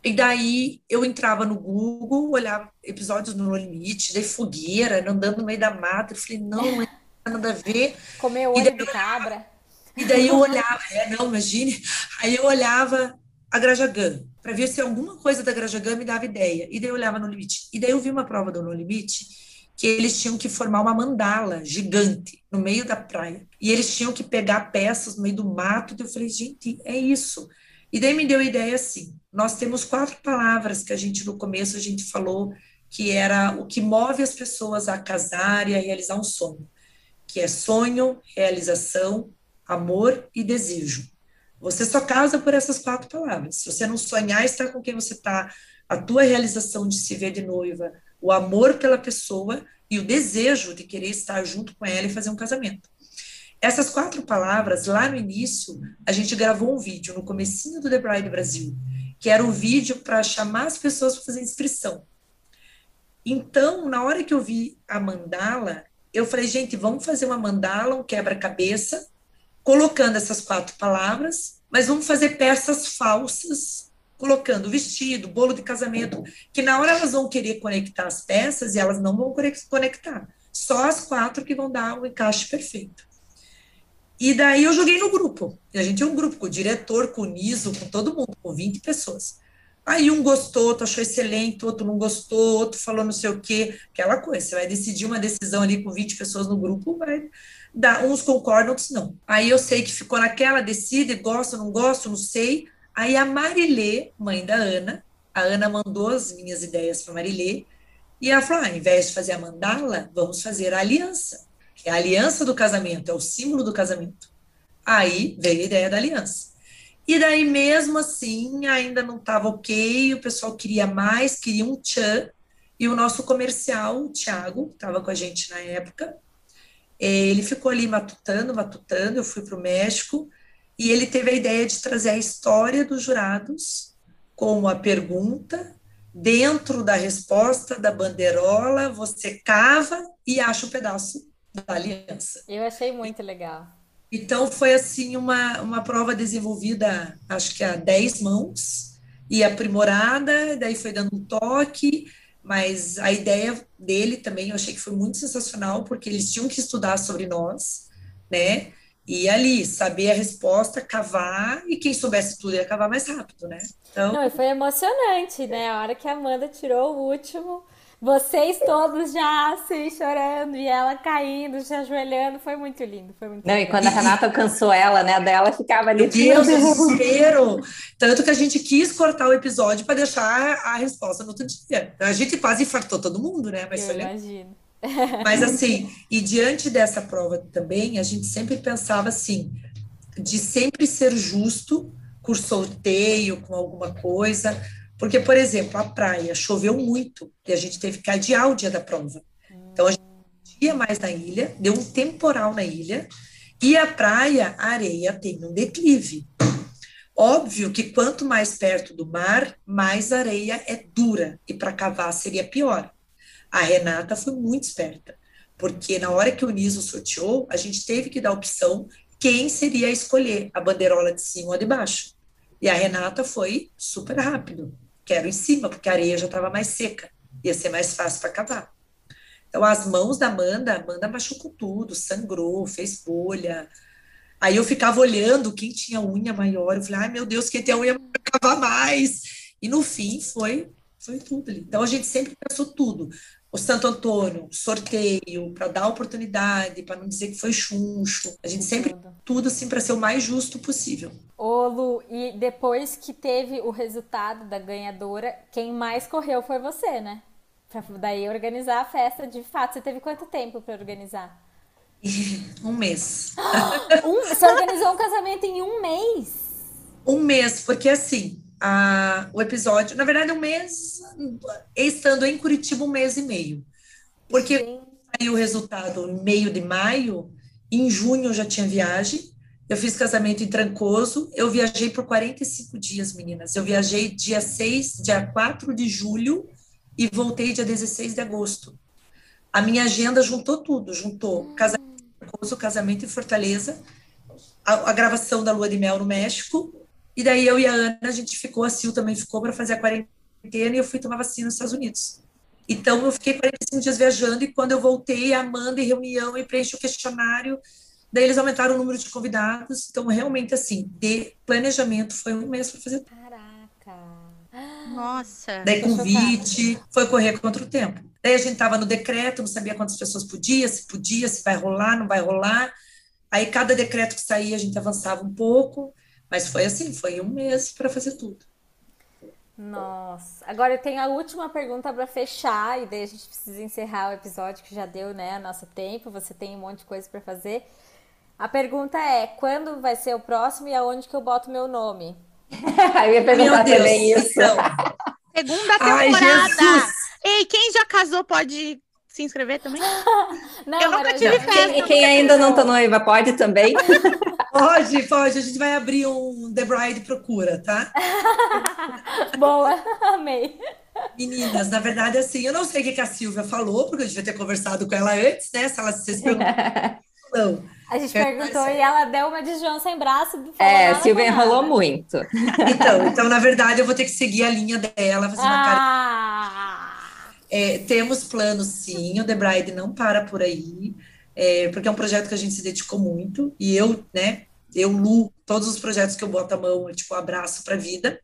E daí eu entrava no Google, olhava episódios no limite, de fogueira, andando no meio da mata. Eu falei, não, não é nada a ver. Comer olho daí de cabra. E daí eu olhava, é, não, imagine. Aí eu olhava a Grajagã, para ver se alguma coisa da Grajagã me dava ideia. E daí eu olhava no limite. E daí eu vi uma prova do No Limite que eles tinham que formar uma mandala gigante no meio da praia. E eles tinham que pegar peças no meio do mato. E eu falei, gente, é isso. E daí me deu a ideia assim: nós temos quatro palavras que a gente no começo a gente falou que era o que move as pessoas a casar e a realizar um sonho, que é sonho, realização, amor e desejo. Você só casa por essas quatro palavras. Se você não sonhar estar com quem você está, a tua realização de se ver de noiva, o amor pela pessoa e o desejo de querer estar junto com ela e fazer um casamento. Essas quatro palavras, lá no início, a gente gravou um vídeo no comecinho do The Bride Brasil, que era um vídeo para chamar as pessoas para fazer inscrição. Então, na hora que eu vi a mandala, eu falei, gente, vamos fazer uma mandala, um quebra-cabeça, colocando essas quatro palavras, mas vamos fazer peças falsas, colocando vestido, bolo de casamento, que na hora elas vão querer conectar as peças e elas não vão conectar. Só as quatro que vão dar o encaixe perfeito. E daí eu joguei no grupo. E a gente é um grupo com o diretor, com o Niso, com todo mundo, com 20 pessoas. Aí um gostou, outro achou excelente, outro não gostou, outro falou não sei o quê, aquela coisa. Você vai decidir uma decisão ali com 20 pessoas no grupo, vai dar, uns concordam, outros não. Aí eu sei que ficou naquela, decide, gosto, não gosto, não sei. Aí a Marilê, mãe da Ana, a Ana mandou as minhas ideias para Marilê, e ela falou: ah, ao invés de fazer a mandala, vamos fazer a aliança, que é a aliança do casamento, é o símbolo do casamento. Aí veio a ideia da aliança. E daí, mesmo assim, ainda não estava ok, o pessoal queria mais, queria um tchan, e o nosso comercial, o Thiago, que estava com a gente na época, ele ficou ali matutando, matutando, eu fui para o México, e ele teve a ideia de trazer a história dos jurados como a pergunta, dentro da resposta da bandeirola, você cava e acha o um pedaço da aliança. Eu achei muito legal. Então, foi assim uma, uma prova desenvolvida, acho que a 10 mãos, e aprimorada, daí foi dando um toque, mas a ideia dele também eu achei que foi muito sensacional, porque eles tinham que estudar sobre nós, né? E ali, saber a resposta, cavar, e quem soubesse tudo ia cavar mais rápido, né? Então... Não, foi emocionante, né? A hora que a Amanda tirou o último, vocês todos já assim, chorando, e ela caindo, se ajoelhando, foi muito lindo, foi muito Não, lindo. e quando a Renata alcançou ela, né, dela ficava ali. Meu Deus, desespero! Tanto que a gente quis cortar o episódio para deixar a resposta no outro dia. A gente quase infartou todo mundo, né? Mas Eu foi imagino. Mas assim, e diante dessa prova também, a gente sempre pensava assim, de sempre ser justo com sorteio, com alguma coisa, porque, por exemplo, a praia choveu muito e a gente teve que adiar o dia da prova. Então, a gente ia mais na ilha, deu um temporal na ilha, e a praia, a areia tem um declive. Óbvio que quanto mais perto do mar, mais a areia é dura, e para cavar seria pior. A Renata foi muito esperta, porque na hora que o Niso sorteou, a gente teve que dar opção quem seria a escolher, a bandeirola de cima ou de baixo. E a Renata foi super rápido. Quero em cima, porque a areia já estava mais seca. Ia ser mais fácil para cavar. Então, as mãos da Amanda, a Amanda machucou tudo, sangrou, fez bolha. Aí eu ficava olhando quem tinha unha maior. Eu falei, ai meu Deus, quem tem a unha vai cavar mais. E no fim foi, foi tudo. Então a gente sempre pensou tudo. O Santo Antônio, sorteio, para dar oportunidade, para não dizer que foi chuncho. A gente sempre Tudo. tudo assim para ser o mais justo possível. Ô, Lu, e depois que teve o resultado da ganhadora, quem mais correu foi você, né? Pra daí organizar a festa de fato. Você teve quanto tempo pra organizar? Um mês. Um, você organizou um casamento em um mês? Um mês, porque assim, a, o episódio, na verdade, um mês, estando em Curitiba, um mês e meio. Porque saiu o resultado em meio de maio, em junho eu já tinha viagem. Eu fiz casamento em Trancoso, eu viajei por 45 dias, meninas. Eu viajei dia 6, dia 4 de julho e voltei dia 16 de agosto. A minha agenda juntou tudo, juntou casamento em Trancoso, casamento em Fortaleza, a, a gravação da Lua de Mel no México, e daí eu e a Ana, a gente ficou, a Sil também ficou para fazer a quarentena e eu fui tomar vacina nos Estados Unidos. Então, eu fiquei 45 dias viajando e quando eu voltei, a Amanda em reunião e preenche o questionário. Daí eles aumentaram o número de convidados. Então, realmente, assim, de planejamento foi um mês para fazer. caraca. Nossa. Daí convite, foi correr contra o tempo. Daí a gente estava no decreto, não sabia quantas pessoas podia, se podia, se vai rolar, não vai rolar. Aí cada decreto que saía, a gente avançava um pouco. Mas foi assim, foi um mês para fazer tudo. Nossa. Agora eu tenho a última pergunta pra fechar e daí a gente precisa encerrar o episódio que já deu, né, nosso tempo. Você tem um monte de coisa pra fazer. A pergunta é: quando vai ser o próximo e aonde que eu boto meu nome? eu ia perguntar Deus, também isso. então. Segunda Ai, temporada. Jesus! Ei, quem já casou pode se inscrever também? Não, Eu nunca tive festa. E quem ainda não tá noiva pode também? Pode, pode. A gente vai abrir um The Bride Procura, tá? Boa, amei. Meninas, na verdade, assim, eu não sei o que a Silvia falou, porque eu devia ter conversado com ela antes, né? Se ela se perguntaram. Não. A gente perguntou e ela deu uma de João sem braço. É, nada Silvia enrolou muito. Então, então, na verdade, eu vou ter que seguir a linha dela, fazer uma cara. Ah! É, temos planos, sim. O The Bride não para por aí, é, porque é um projeto que a gente se dedicou muito. E eu, né? Eu, Lu, todos os projetos que eu boto a mão, eu, tipo, abraço para a vida.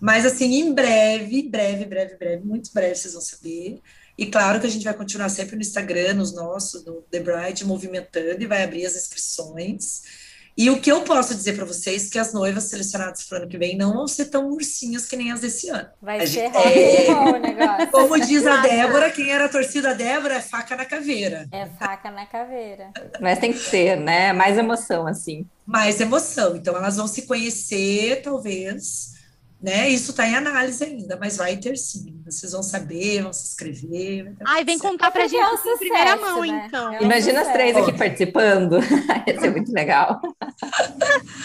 Mas, assim, em breve, breve, breve, breve, muito breve, vocês vão saber. E claro que a gente vai continuar sempre no Instagram, nos nossos, no The Bride, movimentando e vai abrir as inscrições. E o que eu posso dizer para vocês é que as noivas selecionadas para o ano que vem não vão ser tão ursinhas que nem as desse ano. Vai A ser gente- é. o negócio. Como diz a Débora, quem era a torcida Débora é faca na caveira. É faca na caveira. Mas tem que ser, né? Mais emoção, assim. Mais emoção. Então, elas vão se conhecer, talvez, né? Isso está em análise ainda, mas vai ter sim. Vocês vão saber, vão se inscrever. Ai, vem certo. contar pra Porque gente é um em primeira mão, né? então. É um Imagina as três aqui participando. Ia ser muito legal.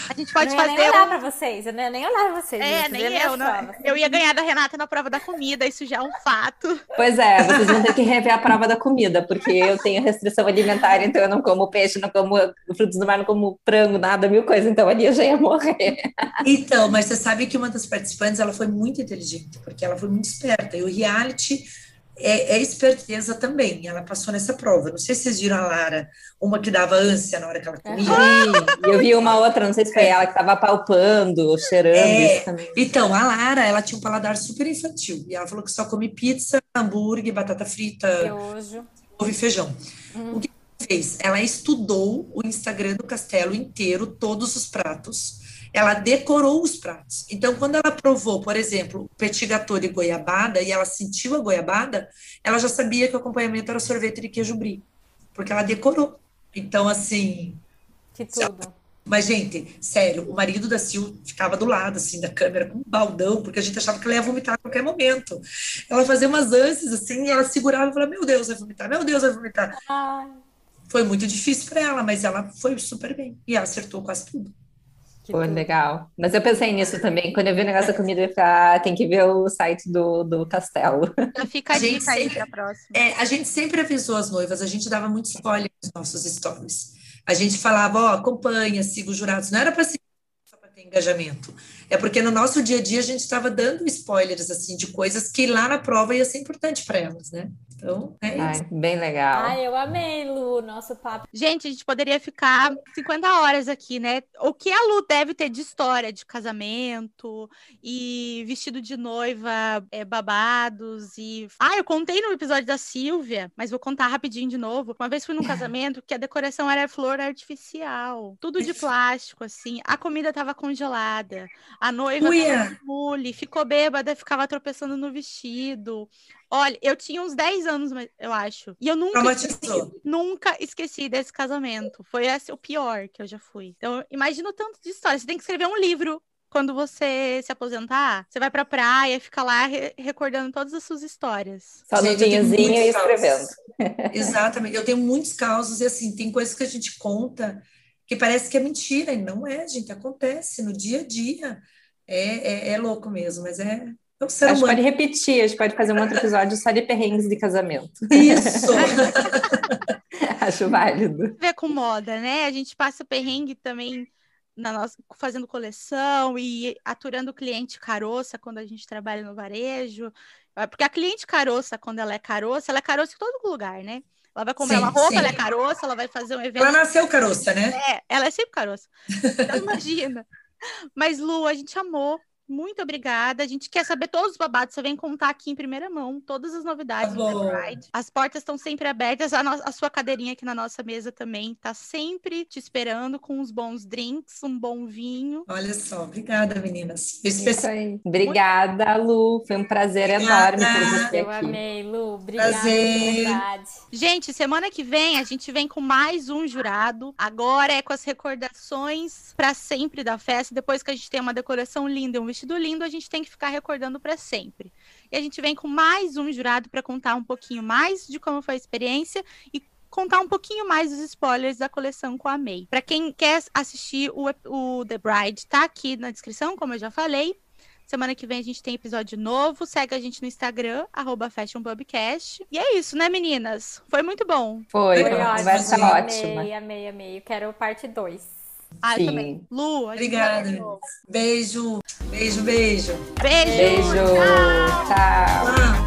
A gente pode fazer nem olhar um... pra vocês, eu nem olhar pra vocês. É, nem eu. Não. Eu ia ganhar da Renata na prova da comida, isso já é um fato. Pois é, vocês vão ter que rever a prova da comida, porque eu tenho restrição alimentar, então eu não como peixe, não como frutos do mar, não como frango, nada, mil coisas. Então ali eu já ia morrer. Então, mas você sabe que uma das participantes, ela foi muito inteligente, porque ela foi muito esperta. E o reality é, é esperteza também. Ela passou nessa prova. Não sei se vocês viram a Lara, uma que dava ânsia na hora que ela comia. E eu vi uma outra, não sei se foi ela, que estava palpando, cheirando É. isso também. Então, a Lara, ela tinha um paladar super infantil. E ela falou que só come pizza, hambúrguer, batata frita, ovo e feijão. O que ela fez? Ela estudou o Instagram do Castelo inteiro, todos os pratos. Ela decorou os pratos. Então, quando ela provou, por exemplo, petit gâteau de goiabada, e ela sentiu a goiabada, ela já sabia que o acompanhamento era sorvete de queijo brie, porque ela decorou. Então, assim, Que tudo. mas, gente, sério, o marido da Sil ficava do lado, assim, da câmera, com um baldão, porque a gente achava que ela ia vomitar a qualquer momento. Ela fazia umas ânsias, assim, e ela segurava e falava, meu Deus, vai vomitar, meu Deus, vai vomitar. Foi muito difícil para ela, mas ela foi super bem. E ela acertou quase tudo. Que Pô, legal. Mas eu pensei nisso também. Quando eu vi o negócio da comida, eu falei, ah, tem que ver o site do, do castelo. Já fica a gente dica aí sempre- pra próxima. É, a gente sempre avisou as noivas, a gente dava muito spoiler nos nossos stories. A gente falava, ó, acompanha, siga os jurados. Não era para seguir para ter engajamento. É porque no nosso dia a dia a gente estava dando spoilers assim de coisas que lá na prova ia ser importante para elas, né? Então, é isso. Ai, bem legal. Ai, eu amei, Lu, nosso papo. Gente, a gente poderia ficar 50 horas aqui, né? O que a Lu deve ter de história de casamento e vestido de noiva, é, babados e. Ah, eu contei no episódio da Silvia, mas vou contar rapidinho de novo. Uma vez fui num casamento que a decoração era flor artificial, tudo de plástico, assim. A comida tava congelada. A noiva mule, ficou bêbada, ficava tropeçando no vestido. Olha, eu tinha uns 10 anos, mas- eu acho. E eu nunca Traumatizou. Nunca esqueci desse casamento. Foi esse o pior que eu já fui. Então, imagina o tanto de história. Você tem que escrever um livro quando você se aposentar. Você vai pra praia, fica lá re- recordando todas as suas histórias. Só no vinhozinho e escrevendo. Exatamente. Eu tenho muitos causos e assim, tem coisas que a gente conta que parece que é mentira, e não é, gente, acontece no dia a dia. É, é, é louco mesmo, mas é, é o ser A gente humano. pode repetir, a gente pode fazer um outro episódio só de perrengues de casamento. Isso! Acho válido. ver com moda, né? A gente passa perrengue também na nossa, fazendo coleção e aturando o cliente caroça quando a gente trabalha no varejo. Porque a cliente caroça, quando ela é caroça, ela é caroça em todo lugar, né? Ela vai comprar Sim, uma roupa, sim. ela é caroça, ela vai fazer um evento. Ela nasceu caroça, né? É, ela é sempre caroça. Então, imagina. Mas, Lu, a gente amou. Muito obrigada. A gente quer saber todos os babados. Você vem contar aqui em primeira mão todas as novidades Tá do Bride. As portas estão sempre abertas. A, no- a sua cadeirinha aqui na nossa mesa também está sempre te esperando com uns bons drinks, um bom vinho. Olha só, obrigada, meninas. Isso Especial. aí. Obrigada, Lu. Foi um prazer Obrigada. enorme ter você Eu aqui. amei, Lu. Obrigada, Prazer. Gente, semana que vem a gente vem com mais um jurado. Agora é com as recordações para sempre da festa. Depois que a gente tem uma decoração linda e um vestido lindo, a gente tem que ficar recordando para sempre. E a gente vem com mais um jurado para contar um pouquinho mais de como foi a experiência e contar um pouquinho mais dos spoilers da coleção com a May. Para quem quer assistir o, o The Bride, tá aqui na descrição, como eu já falei. Semana que vem a gente tem episódio novo. Segue a gente no Instagram, arroba FashionPubcast. E é isso, né, meninas? Foi muito bom. Foi, Foi uma ótimo, conversa ótima. Amei, amei, amei. Eu quero parte 2. Ah, eu Sim. também. Lu, Obrigada. Beijo, beijo, beijo. Beijo. Beijo. Tchau. Tchau.